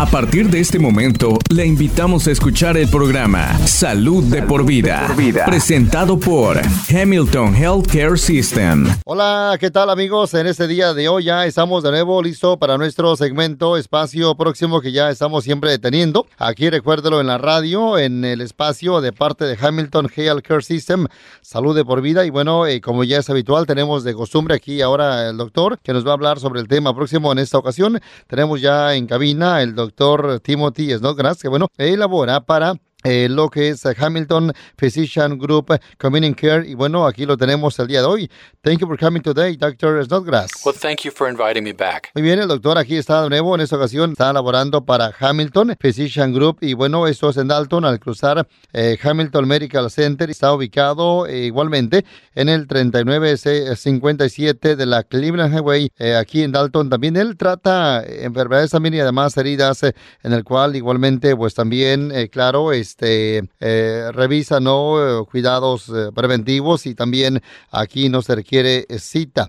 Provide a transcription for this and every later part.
A partir de este momento, le invitamos a escuchar el programa Salud, de, por vida, presentado por Hamilton Healthcare System. Hola, ¿qué tal amigos? En este día de hoy ya estamos de nuevo listos para nuestro segmento espacio próximo que ya estamos siempre teniendo. Aquí recuérdelo en la radio, en el espacio de parte de Hamilton Healthcare System, Salud de por vida. Y bueno, eh, como ya es habitual, tenemos de costumbre aquí ahora el doctor que nos va a hablar sobre el tema próximo en esta ocasión. Tenemos ya en cabina el doctor Timothy Snodgrass, que bueno, elabora para eh, lo que es Hamilton Physician Group Community Care. Y bueno, aquí lo tenemos el día de hoy. Thank you for coming today, Dr. Snodgrass. Well, thank you for inviting me back. Muy bien, el doctor aquí está de nuevo. En esta ocasión está laborando para Hamilton Physician Group. Y bueno, esto es en Dalton, al cruzar eh, Hamilton Medical Center. Está ubicado eh, igualmente en el 3957 de la Cleveland Highway, aquí en Dalton. También él trata enfermedades también y además heridas, en el cual igualmente, pues también, claro, es este, eh, revisa no cuidados eh, preventivos y también aquí no se requiere cita.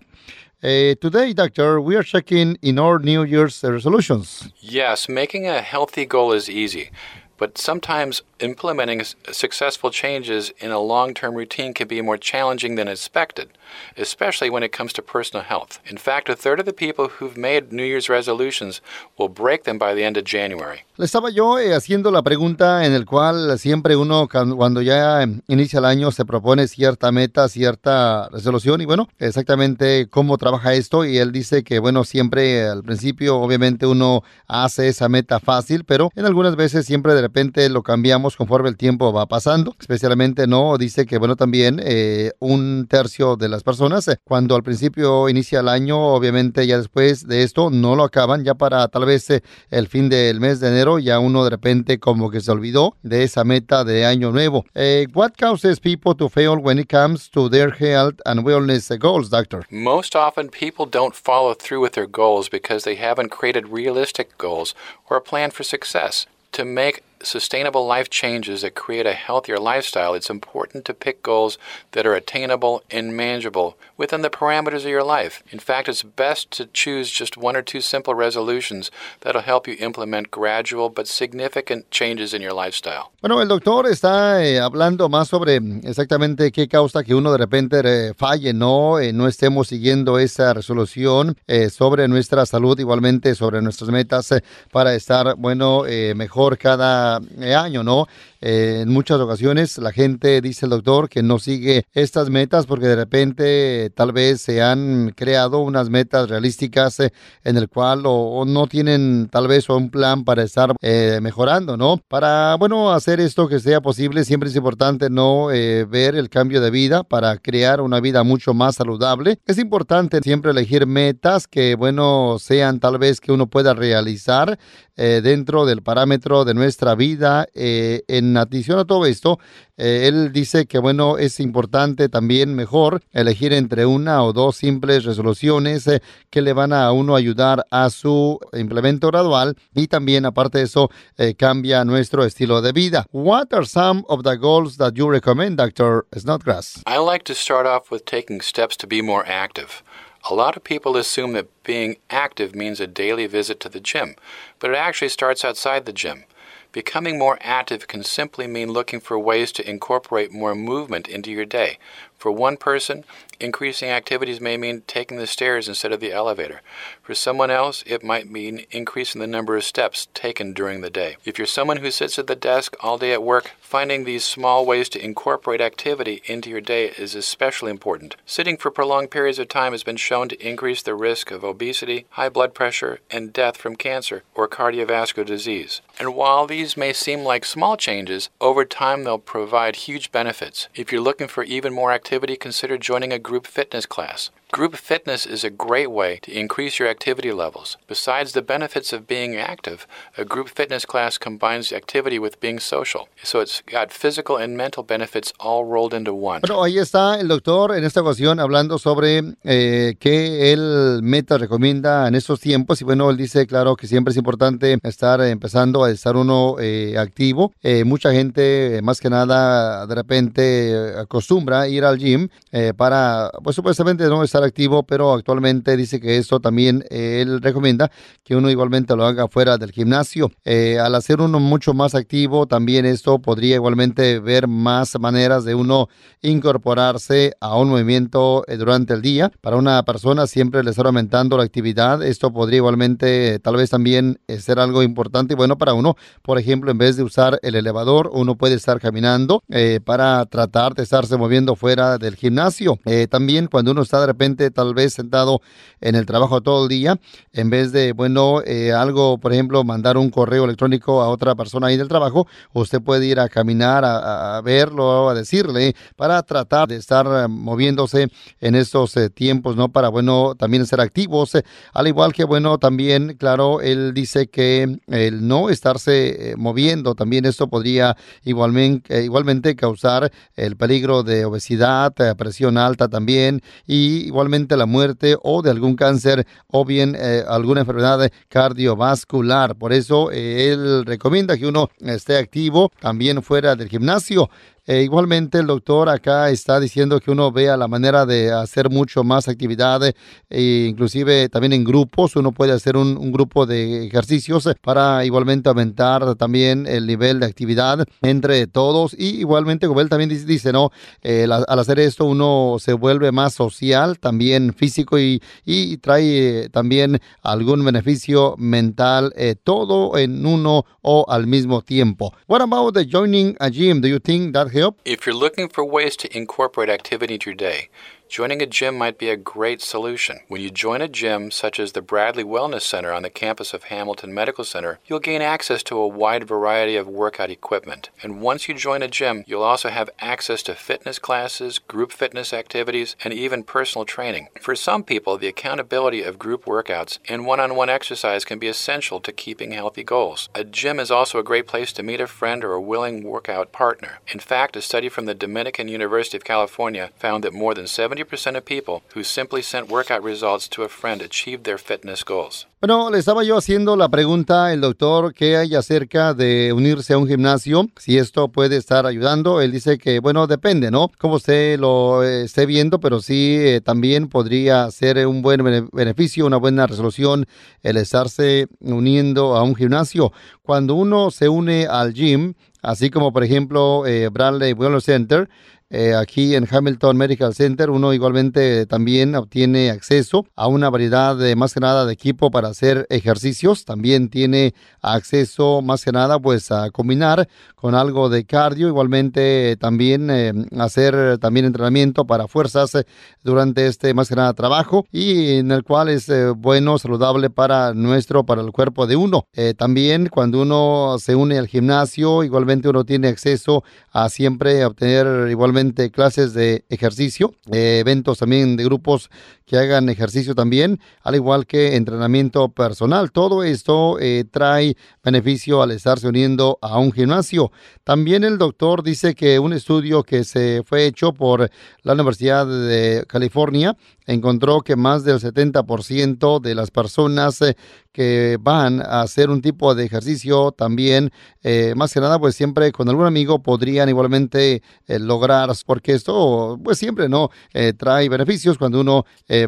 Uh, today, doctor, we are checking in our New Year's resolutions. Yes, making a healthy goal is easy. But sometimes implementing successful changes in a long term routine can be more challenging than expected, especially when it comes to personal health. In fact, a third of the people who've made New Year's resolutions will break them by the end of January. Le estaba yo eh, haciendo la pregunta en el cual siempre uno cuando ya inicia el año se propone cierta meta, cierta resolución y bueno, exactamente cómo trabaja esto y él dice que bueno, siempre al principio obviamente uno hace esa meta fácil, pero en algunas veces siempre de repente lo cambiamos conforme el tiempo va pasando, especialmente no, dice que bueno también eh, un tercio de las personas eh, cuando al principio inicia el año, obviamente ya después de esto no lo acaban, ya para tal vez eh, el fin del mes de enero ya uno de repente como que se olvidó de esa meta de año nuevo. what causes people to fail when it comes to their health and wellness goals, doctor? Most often people don't follow through with their goals because they haven't created realistic goals or a plan for success. To make sustainable life changes that create a healthier lifestyle, it's important to pick goals that are attainable and manageable within the parameters of your life. In fact, it's best to choose just one or two simple resolutions that'll help you implement gradual but significant changes in your lifestyle. Bueno, el doctor está eh, hablando más sobre exactamente qué causa que uno de repente eh, falle, no, eh, no estemos siguiendo esa resolución sobre nuestra salud, igualmente sobre nuestras metas para estar, bueno, mejor cada Eh, año, ¿no? Eh, en muchas ocasiones la gente dice el doctor que no sigue estas metas porque de repente tal vez se han creado unas metas realísticas eh, en el cual o, no tienen tal vez un plan para estar mejorando, ¿no? Para, bueno, hacer esto que sea posible siempre es importante no ver el cambio de vida para crear una vida mucho más saludable. Es importante siempre elegir metas que, bueno, sean tal vez que uno pueda realizar dentro del parámetro de nuestra vida vida. Eh, en adición a todo esto, eh, él dice que bueno, es importante también mejor elegir entre una o dos simples resoluciones eh, que le van a uno ayudar a su implemento gradual y también aparte de eso cambia nuestro estilo de vida. What are some of the goals that you recommend, Dr. Snodgrass? I like to start off with taking steps to be more active. A lot of people assume that being active means a daily visit to the gym, but it actually starts outside the gym. Becoming more active can simply mean looking for ways to incorporate more movement into your day. For one person, increasing activities may mean taking the stairs instead of the elevator. For someone else, it might mean increasing the number of steps taken during the day. If you're someone who sits at the desk all day at work, finding these small ways to incorporate activity into your day is especially important. Sitting for prolonged periods of time has been shown to increase the risk of obesity, high blood pressure, and death from cancer or cardiovascular disease. And while these may seem like small changes, over time they'll provide huge benefits. If you're looking for even more activity, activity, consider joining a group fitness class. Group fitness is a great way to increase your activity levels. Besides the benefits of being active, a group fitness class combines activity with being social. So it's got physical and mental benefits all rolled into one. Bueno, ahí está el doctor en esta ocasión hablando sobre eh, qué él meta recomienda en estos tiempos. Y bueno, él dice, claro, que siempre es importante estar empezando a estar uno eh, activo. Eh, mucha gente, más que nada, de repente acostumbra ir al gym para, pues supuestamente, no estar estar activo, pero actualmente dice que eso también eh, él recomienda que uno igualmente lo haga fuera del gimnasio. Eh, al hacer uno mucho más activo, también esto podría igualmente ver más maneras de uno incorporarse a un movimiento eh, durante el día. Para una persona siempre le está aumentando la actividad. Esto podría igualmente tal vez también ser algo importante y bueno para uno. Por ejemplo, en vez de usar el elevador, uno puede estar caminando para tratar de estarse moviendo fuera del gimnasio. también cuando uno está de repente tal vez sentado en el trabajo todo el día, en vez de, bueno, eh, algo, por ejemplo, mandar un correo electrónico a otra persona ahí del trabajo, usted puede ir a caminar, a, verlo, a decirle, para tratar de estar eh, moviéndose en estos eh, tiempos, ¿no? Para, bueno, también ser activos, al igual que, bueno, también, claro, él dice que el no estarse moviendo, también esto podría igualmente, igualmente causar el peligro de obesidad, presión alta también, y la muerte o de algún cáncer o bien eh, alguna enfermedad cardiovascular. Por eso eh, él recomienda que uno esté activo también fuera del gimnasio. E igualmente el doctor acá está diciendo que uno vea la manera de hacer mucho más actividad, e inclusive también en grupos, uno puede hacer un, grupo de ejercicios para igualmente aumentar también el nivel de actividad entre todos y igualmente como él también dice, no, eh, al hacer esto uno se vuelve más social, también físico y, y trae también algún beneficio mental, eh, todo en uno o al mismo tiempo. What about the joining a gym? Do you think that If you're looking for ways to incorporate activity into your day, Joining a gym might be a great solution. When you join a gym, such as the Bradley Wellness Center on the campus of Hamilton Medical Center, you'll gain access to a wide variety of workout equipment. And once you join a gym, you'll also have access to fitness classes, group fitness activities, and even personal training. For some people, the accountability of group workouts and one on one exercise can be essential to keeping healthy goals. A gym is also a great place to meet a friend or a willing workout partner. In fact, a study from the Dominican University of California found that more than 70 90% of people who simply sent workout results to a friend achieved their fitness goals. Bueno, le estaba yo haciendo la pregunta al doctor que hay acerca de unirse a un gimnasio, si esto puede estar ayudando. Él dice que, bueno, depende, ¿no? Como usted lo eh, esté viendo, pero sí eh, también podría ser un buen beneficio, una buena resolución el estarse uniendo a un gimnasio. Cuando uno se une al gym, así como por ejemplo eh, Bradley Wellness Center, eh, aquí en Hamilton Medical Center uno igualmente también obtiene acceso a una variedad de más que nada de equipo para hacer ejercicios. También tiene acceso más que nada pues a combinar con algo de cardio. Igualmente también eh, hacer también entrenamiento para fuerzas eh, durante este más que nada trabajo y en el cual es bueno, saludable para nuestro, para el cuerpo de uno. también cuando uno se une al gimnasio, igualmente uno tiene acceso a siempre obtener igualmente clases de ejercicio, eh, eventos también de grupos que hagan ejercicio también, al igual que entrenamiento personal. Todo esto eh, trae beneficio al estarse uniendo a un gimnasio. También el doctor dice que un estudio que se fue hecho por la Universidad de California encontró que más del 70% de las personas eh, que van a hacer un tipo de ejercicio también, eh, más que nada, pues siempre con algún amigo podrían igualmente eh, lograr, porque esto, pues siempre, ¿no? trae beneficios cuando uno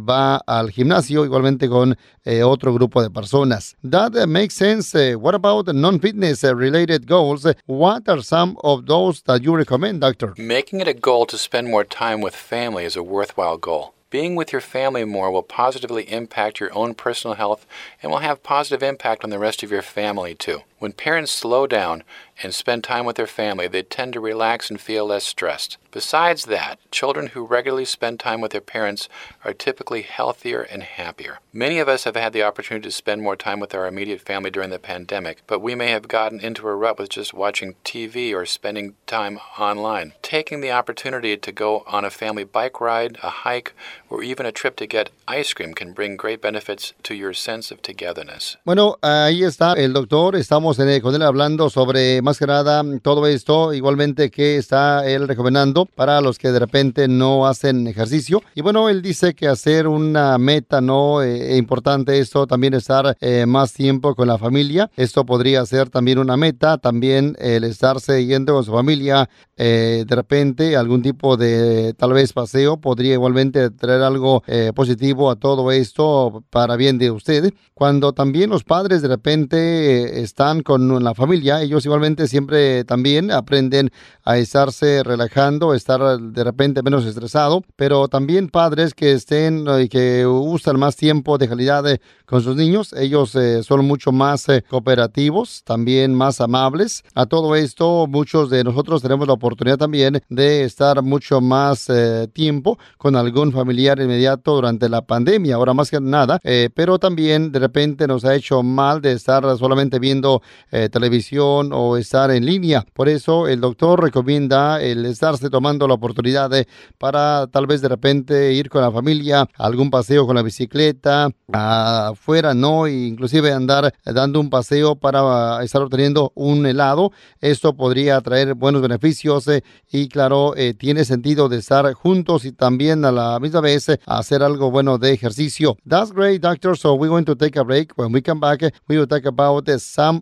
va al gimnasio, igualmente con otro grupo de personas. That makes sense. what about non-fitness related goals? What are some of those that you recommend, doctor? Making it a goal to spend more time with family is a worthwhile goal. Being with your family more will positively impact your own personal health and will have positive impact on the rest of your family too. When parents slow down and spend time with their family, they tend to relax and feel less stressed. Besides that, children who regularly spend time with their parents are typically healthier and happier. Many of us have had the opportunity to spend more time with our immediate family during the pandemic, but we may have gotten into a rut with just watching TV or spending time online. Taking the opportunity to go on a family bike ride, a hike, or even a trip to get ice cream can bring great benefits to your sense of togetherness. Bueno, ahí está el doctor. Estamos estamos con él hablando sobre más que nada todo esto, igualmente que está él recomendando para los que de repente no hacen ejercicio. Y bueno, él dice que hacer una meta no eh, importante esto, también estar eh, más tiempo con la familia. Esto podría ser también una meta, también el estarse yendo con su familia eh, de repente algún tipo de tal vez paseo podría igualmente traer algo eh, positivo a todo esto para bien de ustedes. Cuando también los padres de repente eh, están con la familia, ellos igualmente siempre también aprenden a estarse relajando, estar de repente menos estresado, pero también padres que estén y que usan más tiempo de calidad con sus niños, ellos son mucho más cooperativos, también más amables. A todo esto, muchos de nosotros tenemos la oportunidad también de estar mucho más eh, tiempo con algún familiar inmediato durante la pandemia, ahora más que nada, eh, pero también de repente nos ha hecho mal de estar solamente viendo eh, televisión o estar en línea. Por eso el doctor recomienda el estarse tomando la oportunidad de, para tal vez de repente ir con la familia algún paseo con la bicicleta afuera, no, inclusive andar dando un paseo para estar obteniendo un helado. Esto podría traer buenos beneficios y claro, eh, tiene sentido de estar juntos y también a la misma vez eh, hacer algo bueno de ejercicio. That's great, doctor. So we're going to take a break. When we come back, we will talk about uh, some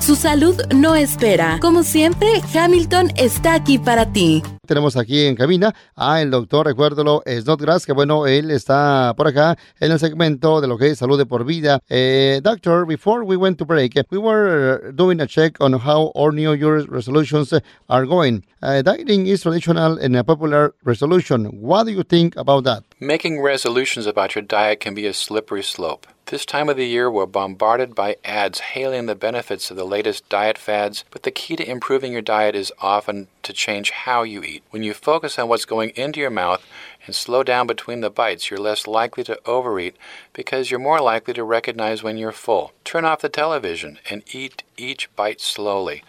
Su salud no espera. Como siempre, Hamilton está aquí para ti. Tenemos aquí en cabina a el doctor, recuérdalo, Snodgrass, que bueno, él está por acá en el segmento de lo que es salud de por vida. Eh, doctor, before we went to break, we were doing a check on how our New Year's resolutions are going. Uh, dieting is traditional and a popular resolution. What do you think about that? Making resolutions about your diet can be a slippery slope. This time of the year, we're bombarded by ads hailing the benefits of the latest diet fads, but the key to improving your diet is often to change how you eat. When you focus on what's going into your mouth and slow down between the bites, you're less likely to overeat because you're more likely to recognize when you're full. Turn off the television and eat each bite slowly.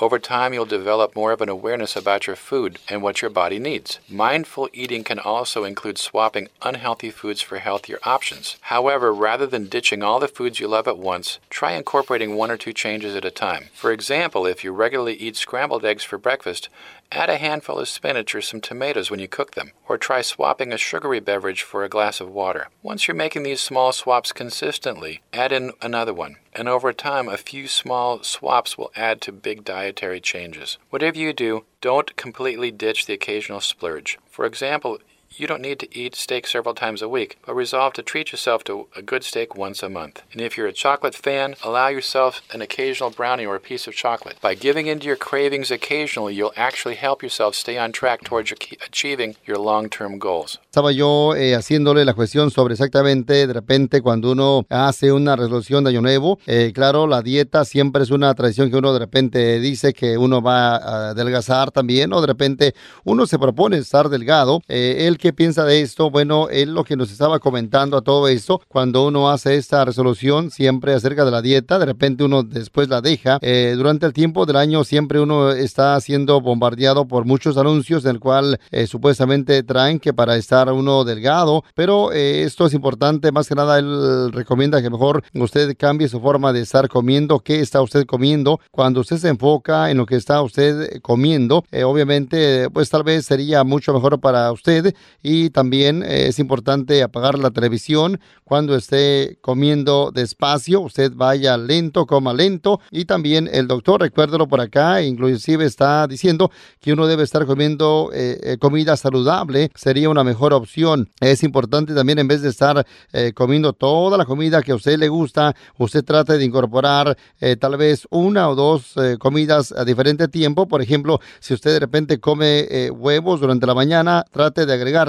Over time, you'll develop more of an awareness about your food and what your body needs. Mindful eating can also include swapping unhealthy foods for healthier options. However, rather than ditching all the foods you love at once, try incorporating one or two changes at a time. For example, if you regularly eat scrambled eggs for breakfast, Add a handful of spinach or some tomatoes when you cook them, or try swapping a sugary beverage for a glass of water. Once you're making these small swaps consistently, add in another one, and over time, a few small swaps will add to big dietary changes. Whatever you do, don't completely ditch the occasional splurge. For example, you don't need to eat steak several times a week, but resolve to treat yourself to a good steak once a month. And if you're a chocolate fan, allow yourself an occasional brownie or a piece of chocolate. By giving into your cravings occasionally, you'll actually help yourself stay on track towards achieving your long-term goals. Estaba yo eh, haciéndole la cuestión sobre exactamente, de repente, cuando uno hace una resolución de año nuevo, eh, claro, la dieta siempre es una tradición que uno de repente dice que uno va a adelgazar también, o de repente uno se propone estar delgado. Eh, el ¿Qué piensa de esto? Bueno, él lo que nos estaba comentando a todo esto, cuando uno hace esta resolución siempre acerca de la dieta, de repente uno después la deja. Eh, durante el tiempo del año siempre uno está siendo bombardeado por muchos anuncios en el cual eh, supuestamente traen que para estar uno delgado, pero eh, esto es importante, más que nada él recomienda que mejor usted cambie su forma de estar comiendo, qué está usted comiendo, cuando usted se enfoca en lo que está usted comiendo, obviamente pues tal vez sería mucho mejor para usted y también eh, es importante apagar la televisión cuando esté comiendo despacio. Usted vaya lento, coma lento. Y también el doctor, recuérdelo por acá, inclusive está diciendo que uno debe estar comiendo eh, eh, comida saludable. Sería una mejor opción. Es importante también en vez de estar comiendo toda la comida que a usted le gusta, usted trate de incorporar tal vez una o dos comidas a diferente tiempo. Por ejemplo, si usted de repente come huevos durante la mañana, trate de agregar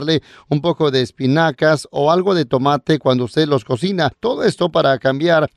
un poco de espinacas o algo de tomate cuando usted los cocina. Todo esto para cambiar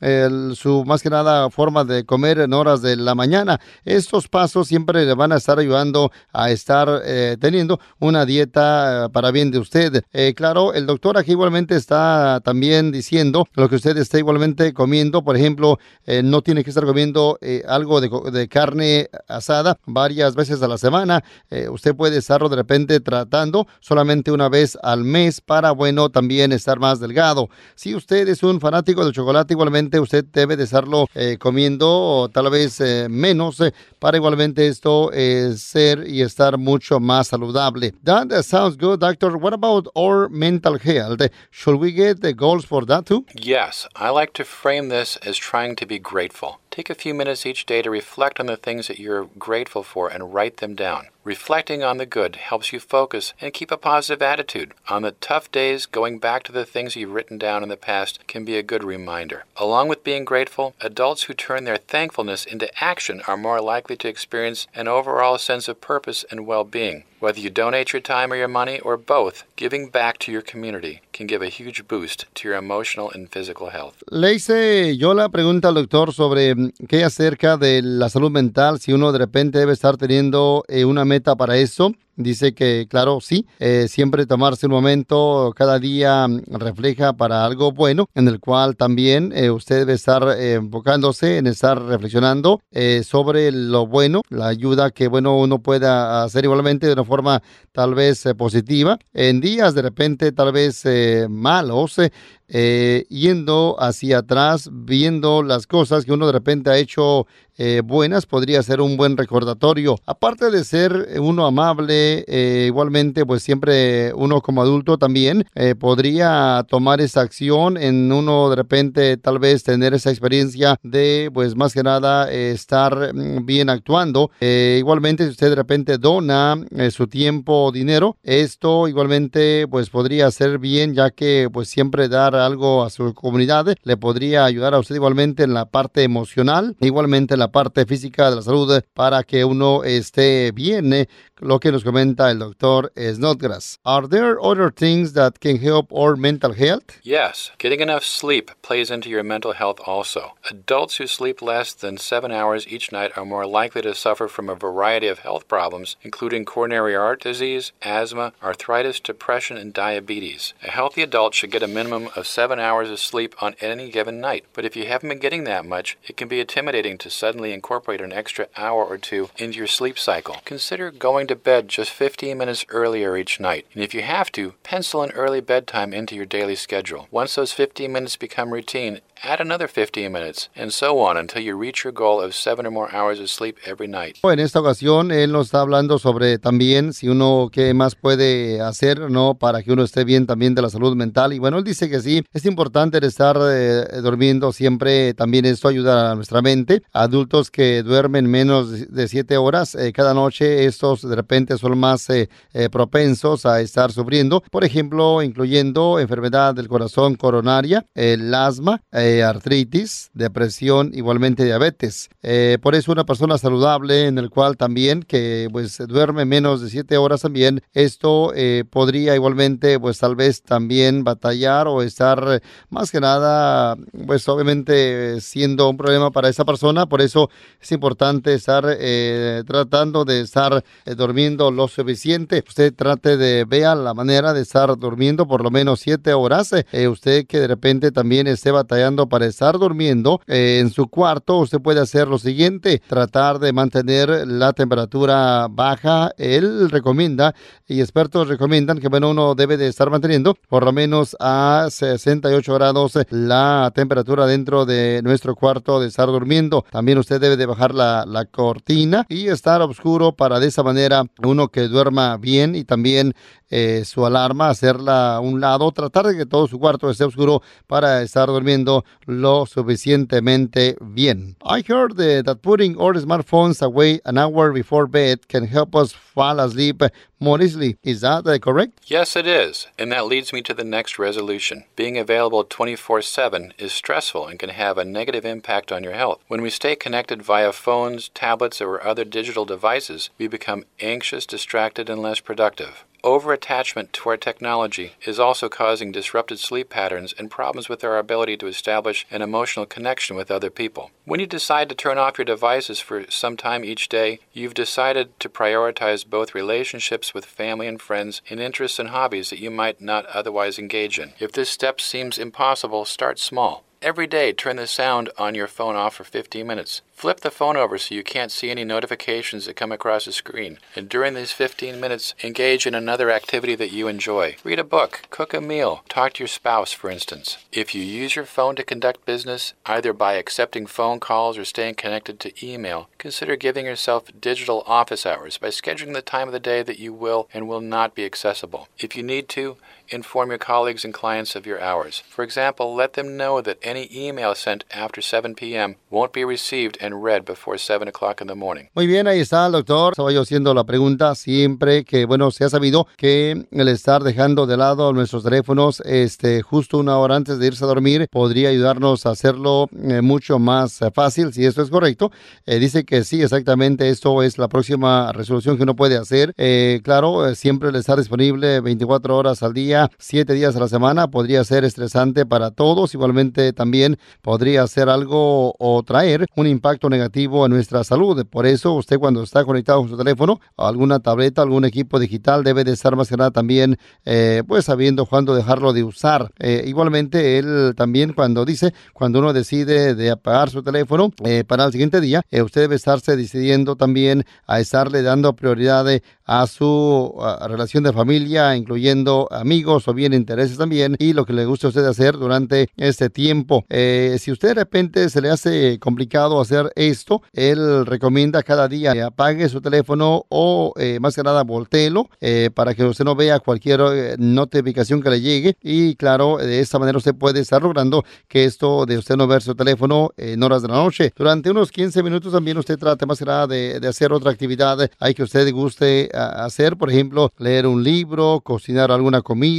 su más que nada forma de comer en horas de la mañana. Estos pasos siempre le van a estar ayudando a estar eh, teniendo una dieta eh, para bien de usted. Eh, claro, el doctor aquí igualmente está también diciendo lo que usted está igualmente comiendo. Por ejemplo, no tiene que estar comiendo algo de, de, carne asada varias veces a la semana. usted puede estarlo de repente tratando solamente una vez al mes para, bueno, también estar más delgado. Si usted es un fanático del chocolate, igualmente usted debe de estarlo comiendo tal vez menos para igualmente esto ser y estar mucho más saludable. That sounds good, doctor. What about our mental health? Should we get the goals for that too? Yes, I like to frame this as trying to be grateful. Take a few minutes each day to reflect on the things that you're grateful for and write them down. Reflecting on the good helps you focus and keep a positive attitude. On the tough days, going back to the things you've written down in the past can be a good reminder. Along with being grateful, adults who turn their thankfulness into action are more likely to experience an overall sense of purpose and well being. Whether you donate your time or your money or both, giving back to your community can give a huge boost to your emotional and physical health. Le hice yo la pregunta al doctor sobre mm, qué acerca de la salud mental, si uno de repente debe estar teniendo eh, una meta para eso. Dice que, claro, sí, eh, siempre tomarse un momento cada día mm, refleja para algo bueno, en el cual también eh, usted debe estar eh, enfocándose en estar reflexionando sobre lo bueno, la ayuda que, bueno, uno pueda hacer igualmente de una forma tal vez positiva. En días de repente tal vez malos, eh, yendo hacia atrás, viendo las cosas que uno de repente ha hecho eh, buenas, podría ser un buen recordatorio. Aparte de ser uno amable, eh, igualmente, pues siempre uno como adulto también podría tomar esa acción en uno de repente tal vez tener esa experiencia de, pues más que nada, estar mm, bien actuando. igualmente, si usted de repente dona su tiempo o dinero, esto igualmente pues podría ser bien, ya que pues siempre dar algo a su comunidad, le podría ayudar a usted igualmente en la parte emocional, igualmente en la parte física de la salud para que uno esté bien eh, lo que nos comenta el doctor Snodgrass. Are there other things that can help our mental health? Yes, getting enough sleep plays into your mental health also. Adults who sleep less than seven hours each night are more likely to suffer from a variety of health problems, including coronary heart disease, asthma, arthritis, depression, and diabetes. A healthy adult should get a minimum of seven hours of sleep on any given night. But if you haven't been getting that much, it can be intimidating to suddenly incorporate an extra hour or two into your sleep cycle. Consider going to to bed just 15 minutes earlier each night. And if you have to, pencil an early bedtime into your daily schedule. Once those 15 minutes become routine, add another 15 minutes, and so on until you reach your goal of seven or more hours of sleep every night. En esta ocasión, él nos está hablando sobre también si uno qué más puede hacer, ¿no? Para que uno esté bien también de la salud mental. Y bueno, él dice que sí, es importante estar eh, durmiendo siempre, también esto ayuda a nuestra mente. Adultos que duermen menos de 7 horas eh, cada noche, estos de repente son más eh, propensos a estar sufriendo, por ejemplo, incluyendo enfermedad del corazón coronaria, el asma, artritis, depresión, igualmente diabetes. Eh, por eso una persona saludable en el cual también que pues duerme menos de siete horas también, esto eh, podría igualmente pues tal vez también batallar o estar más que nada pues obviamente siendo un problema para esa persona. Por eso es importante estar eh, tratando de estar durmiendo lo suficiente. Usted trate de vea la manera de estar durmiendo por lo menos siete horas. usted que de repente también esté batallando para estar durmiendo eh, en su cuarto, usted puede hacer lo siguiente, tratar de mantener la temperatura baja. Él recomienda y expertos recomiendan que bueno, uno debe de estar manteniendo por lo menos a 68 grados la temperatura dentro de nuestro cuarto de estar durmiendo. También usted debe de bajar la, la cortina y estar oscuro para de esa manera uno que duerma bien y también eh, su alarma, hacerla a un lado, tratar de que todo su cuarto esté oscuro para estar durmiendo lo suficientemente bien. I heard that putting our smartphones away an hour before bed can help us fall asleep more easily. Is that uh, correct? Yes, it is. And that leads me to the next resolution. Being available 24 7 is stressful and can have a negative impact on your health. When we stay connected via phones, tablets, or other digital devices, we become anxious, distracted, and less productive. Over attachment to our technology is also causing disrupted sleep patterns and problems with our ability to establish an emotional connection with other people. When you decide to turn off your devices for some time each day, you've decided to prioritize both relationships with family and friends and interests and hobbies that you might not otherwise engage in. If this step seems impossible, start small. Every day, turn the sound on your phone off for 15 minutes. Flip the phone over so you can't see any notifications that come across the screen. And during these 15 minutes, engage in another activity that you enjoy. Read a book, cook a meal, talk to your spouse, for instance. If you use your phone to conduct business, either by accepting phone calls or staying connected to email, consider giving yourself digital office hours by scheduling the time of the day that you will and will not be accessible. If you need to, inform your colleagues and clients of your hours. For example, let them know that any email sent after 7 p.m. won't be received and read before 7 o'clock in the morning. Muy bien, ahí está el doctor. Estaba yo haciendo la pregunta siempre que, bueno, se ha sabido que el estar dejando de lado nuestros teléfonos este, justo una hora antes de irse a dormir podría ayudarnos a hacerlo eh, mucho más fácil, si esto es correcto. Eh, dice que sí, exactamente, esto es la próxima resolución que uno puede hacer. Eh, claro, eh, siempre el estar disponible 24 horas al día, 7 días a la semana, podría ser estresante para todos. Igualmente también podría ser algo o traer un impacto negativo a nuestra salud. Por eso usted cuando está conectado con su teléfono, alguna tableta, algún equipo digital debe de estar más que también eh, pues sabiendo cuándo dejarlo de usar. Eh, igualmente él también cuando dice, cuando uno decide de apagar su teléfono eh, para el siguiente día, usted debe estarse decidiendo también a estarle dando prioridad a su relación de familia, incluyendo amigos o bien intereses también y lo que le guste a usted hacer durante este tiempo. Eh, si usted de repente se le hace complicado hacer esto, él recomienda cada día que apague su teléfono o eh, más que nada volteelo eh, para que usted no vea cualquier eh, notificación que le llegue y claro, de esta manera usted puede estar logrando que esto de usted no ver su teléfono en horas de la noche. Durante unos 15 minutos también usted trate más que nada de, de hacer otra actividad hay que usted guste a- hacer, por ejemplo, leer un libro, cocinar alguna comida,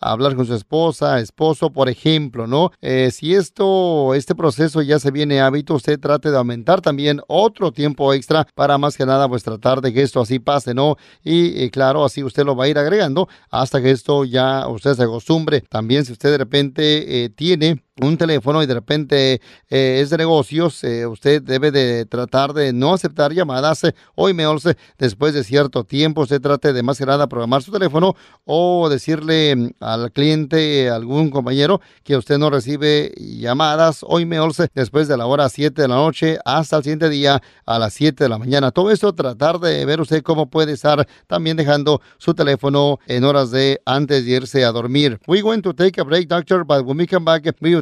hablar con su esposa, esposo, por ejemplo, ¿no? Eh, si esto, este proceso ya se viene hábito, usted trate de aumentar también otro tiempo extra para más que nada pues tratar de que esto así pase, ¿no? Y, claro, así usted lo va a ir agregando hasta que esto ya usted se acostumbre. También si usted de repente eh, tiene un teléfono y de repente eh, es de negocios, eh, usted debe de tratar de no aceptar llamadas eh, o emails eh, después de cierto tiempo. Usted trate de más que nada programar su teléfono o decirle mm, al cliente, algún compañero, que usted no recibe llamadas o emails después de la hora 7 de la noche hasta el siguiente día a las 7 de la mañana. Todo esto tratar de ver usted cómo puede estar también dejando su teléfono en horas de antes de irse a dormir. We going to take a break, doctor, but when we come back, we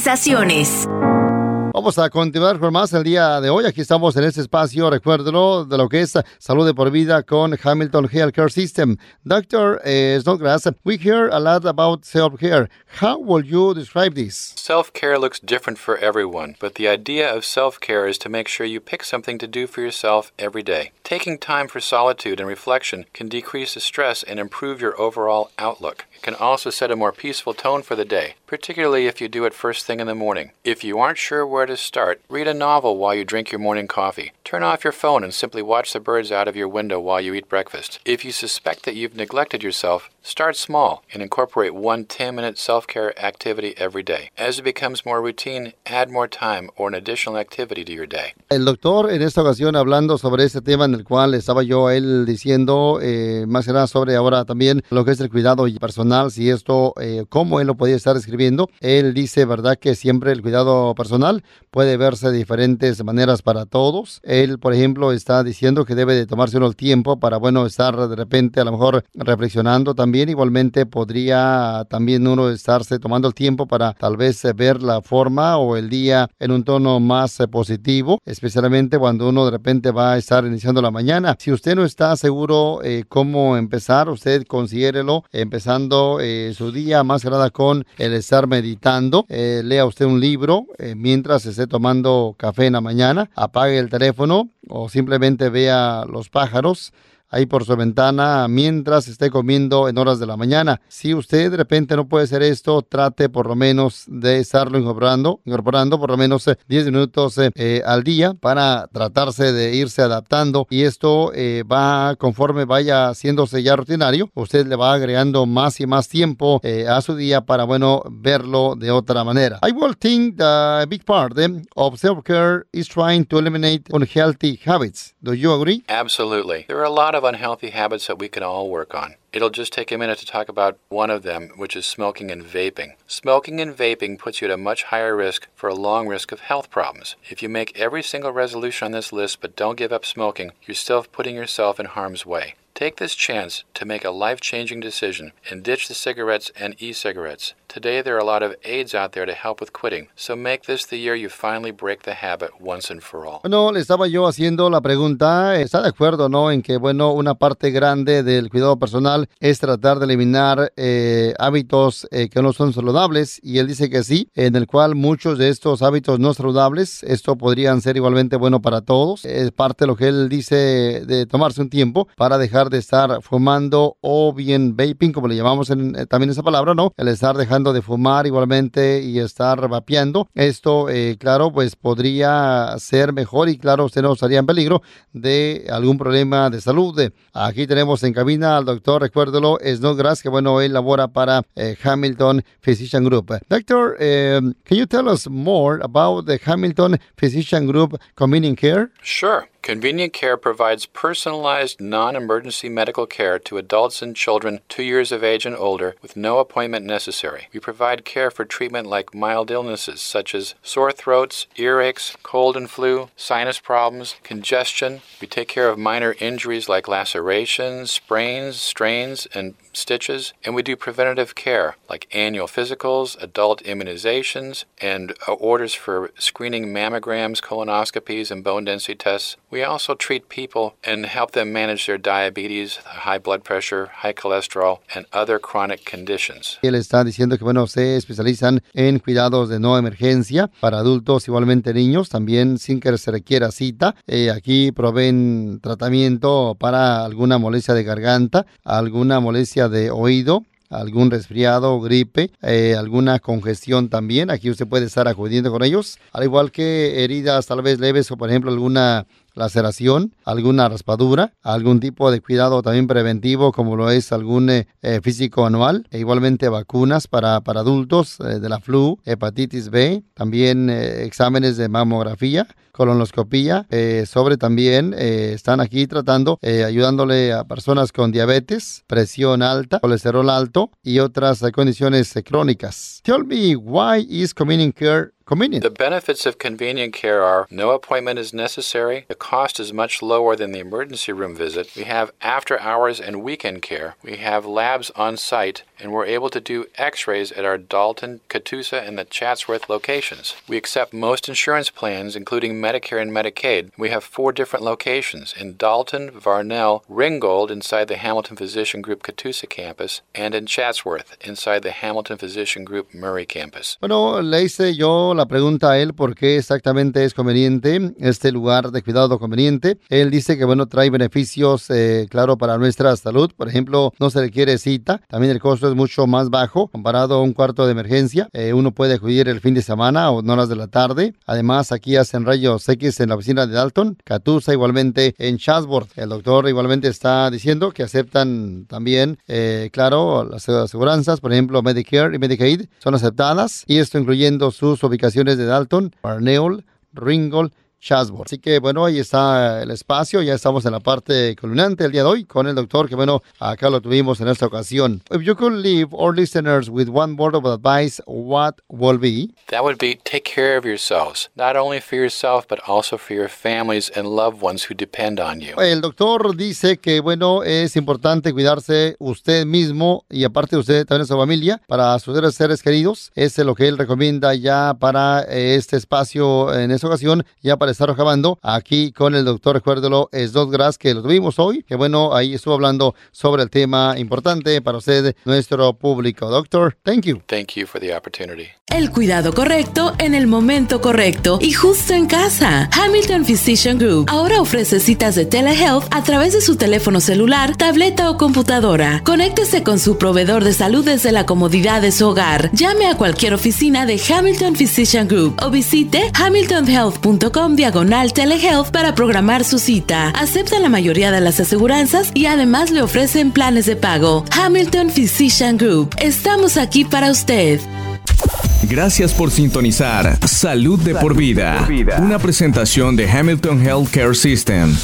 actualizaciones. Vamos a continuar con más el día de hoy. Aquí estamos en este espacio, recuérdelo, de lo que es salud de por vida con Hamilton Healthcare System. Doctor eh, Snodgrass, we hear a lot about self-care. How will you describe this? Self care looks different for everyone, but the idea of self care is to make sure you pick something to do for yourself every day. Taking time for solitude and reflection can decrease the stress and improve your overall outlook. Can also set a more peaceful tone for the day, particularly if you do it first thing in the morning. If you aren't sure where to start, read a novel while you drink your morning coffee. Turn off your phone and simply watch the birds out of your window while you eat breakfast. If you suspect that you've neglected yourself, Start small and incorporate one 10 minute self care activity every day. As it becomes more routine, add more time or an additional activity to your day. El doctor, en esta ocasión, hablando sobre este tema en el cual estaba yo él diciendo eh, más que nada sobre ahora también lo que es el cuidado personal, si esto, eh, cómo él lo podía estar escribiendo. Él dice, ¿verdad?, que siempre el cuidado personal puede verse de diferentes maneras para todos. Él, por ejemplo, está diciendo que debe de tomarse uno el tiempo para, bueno, estar de repente a lo mejor reflexionando también también igualmente podría también uno estarse tomando el tiempo para tal vez eh, ver la forma o el día en un tono más eh, positivo, especialmente cuando uno de repente va a estar iniciando la mañana. Si usted no está seguro eh, cómo empezar, usted considérelo empezando su día más que nada con el estar meditando. lea usted un libro mientras esté tomando café en la mañana, apague el teléfono o simplemente vea los pájaros ahí por su ventana mientras esté comiendo en horas de la mañana. Si usted de repente no puede hacer esto, trate por lo menos de estarlo incorporando, incorporando por lo menos 10 eh, minutos eh, eh, al día para tratarse de irse adaptando y esto va conforme vaya haciéndose ya rutinario, usted le va agregando más y más tiempo a su día para, bueno, verlo de otra manera. I will think the big part of self-care is trying to eliminate unhealthy habits. Do you agree? Absolutely. There are a lot of of unhealthy habits that we can all work on. It'll just take a minute to talk about one of them, which is smoking and vaping. Smoking and vaping puts you at a much higher risk for a long risk of health problems. If you make every single resolution on this list but don't give up smoking, you're still putting yourself in harm's way. Take this chance to make a life changing decision and ditch the cigarettes and e cigarettes. Today, there are a lot of aids out there to help with quitting, so make this the year you finally break the habit once and for all. Bueno, le estaba yo haciendo la pregunta, ¿está de acuerdo, no? En que, bueno, una parte grande del cuidado personal es tratar de eliminar eh, hábitos eh, que no son saludables, y él dice que sí, en el cual muchos de estos hábitos no saludables, esto podrían ser igualmente bueno para todos. Es parte de lo que él dice de tomarse un tiempo para dejar de estar fumando o bien vaping, como le llamamos en, eh, también esa palabra, ¿no? El estar dejando de fumar igualmente y estar vapeando. Esto, eh, claro, pues podría ser mejor y claro, usted no estaría en peligro de algún problema de salud. Aquí tenemos en cabina al doctor, recuérdelo, Snodgrass, que bueno, él labora para eh, Hamilton Physician Group. Doctor, um, can you tell us more about the Hamilton Physician Group Convenient Care? Sure. Convenient Care provides personalized, non emergency medical care to adults and children two years of age and older with no appointment necessary. We provide care for treatment like mild illnesses such as sore throats, earaches, cold and flu, sinus problems, congestion. We take care of minor injuries like lacerations, sprains, strains, and stitches. And we do preventative care like annual physicals, adult immunizations, and uh, orders for screening mammograms, colonoscopies, and bone density tests. We also treat people and help them manage their diabetes, high blood pressure, high cholesterol, and other chronic conditions. Él está diciendo que bueno, se especializan en cuidados de no emergencia para adultos, igualmente niños, también sin que se requiera cita. Eh, aquí proveen tratamiento para alguna molestia de garganta, alguna molestia de oído, algún resfriado, gripe, eh, alguna congestión también. Aquí usted puede estar acudiendo con ellos, al igual que heridas tal vez leves o por ejemplo alguna laceración, alguna raspadura, algún tipo de cuidado también preventivo como lo es algún eh, eh, físico anual, e igualmente vacunas para, para adultos de la flu, hepatitis B, también exámenes de mamografía, colonoscopía, sobre también están aquí tratando, ayudándole a personas con diabetes, presión alta, colesterol alto y otras condiciones crónicas. Tell me why is community care convenient. The benefits of convenient care are no appointment is necessary, the cost is much lower than the emergency room visit, we have after hours and weekend care, we have labs on site, and we're able to do x rays at our Dalton, Catoosa, and the Chatsworth locations. We accept most insurance plans, including Medicare and Medicaid. We have four different locations in Dalton, Varnell, Ringgold inside the Hamilton Physician Group Catoosa campus, and in Chatsworth inside the Hamilton Physician Group Murray campus. Bueno, le hice yo la pregunta a él por qué exactamente es conveniente este lugar de cuidado conveniente. Él dice que, bueno, trae beneficios, eh, claro, para nuestra salud. Por ejemplo, no se requiere cita. También el costo es mucho más bajo comparado a un cuarto de emergencia. Eh, uno puede acudir el fin de semana o en horas de la tarde. Además, aquí hacen rayos X en la oficina de Dalton, Catusa igualmente en Chatsworth. El doctor igualmente está diciendo que aceptan también, eh, claro, las aseguranzas, por ejemplo, Medicare y Medicaid son aceptadas y esto incluyendo sus ubicaciones de Dalton, Barneol, Ringgold Chasbourne. Así que bueno, ahí está el espacio, ya estamos en la parte culminante el día de hoy con el doctor, que bueno, acá lo tuvimos en esta ocasión. If you could leave our listeners with one word of advice, what will be? That would be take care of yourselves, not only for yourself, but also for your families and loved ones who depend on you. El doctor dice que bueno, es importante cuidarse usted mismo y aparte de usted también su familia para sus seres queridos. Es lo que él recomienda ya para este espacio en esta ocasión, ya para estar acabando aquí con el doctor, recuérdelo, es dos gras que lo tuvimos hoy, que bueno, ahí estuvo hablando sobre el tema importante para usted, nuestro público. Doctor, thank you. Thank you for the opportunity. El cuidado correcto en el momento correcto y justo en casa. Hamilton Physician Group ahora ofrece citas de telehealth a través de su teléfono celular, tableta o computadora. Conéctese con su proveedor de salud desde la comodidad de su hogar. Llame a cualquier oficina de Hamilton Physician Group o visite hamiltonhealth.com diagonal telehealth para programar su cita. Aceptan la mayoría de las aseguranzas y además le ofrecen planes de pago. Hamilton Physician Group. Estamos aquí para usted. Gracias por sintonizar Salud de por vida, una presentación de Hamilton Healthcare System.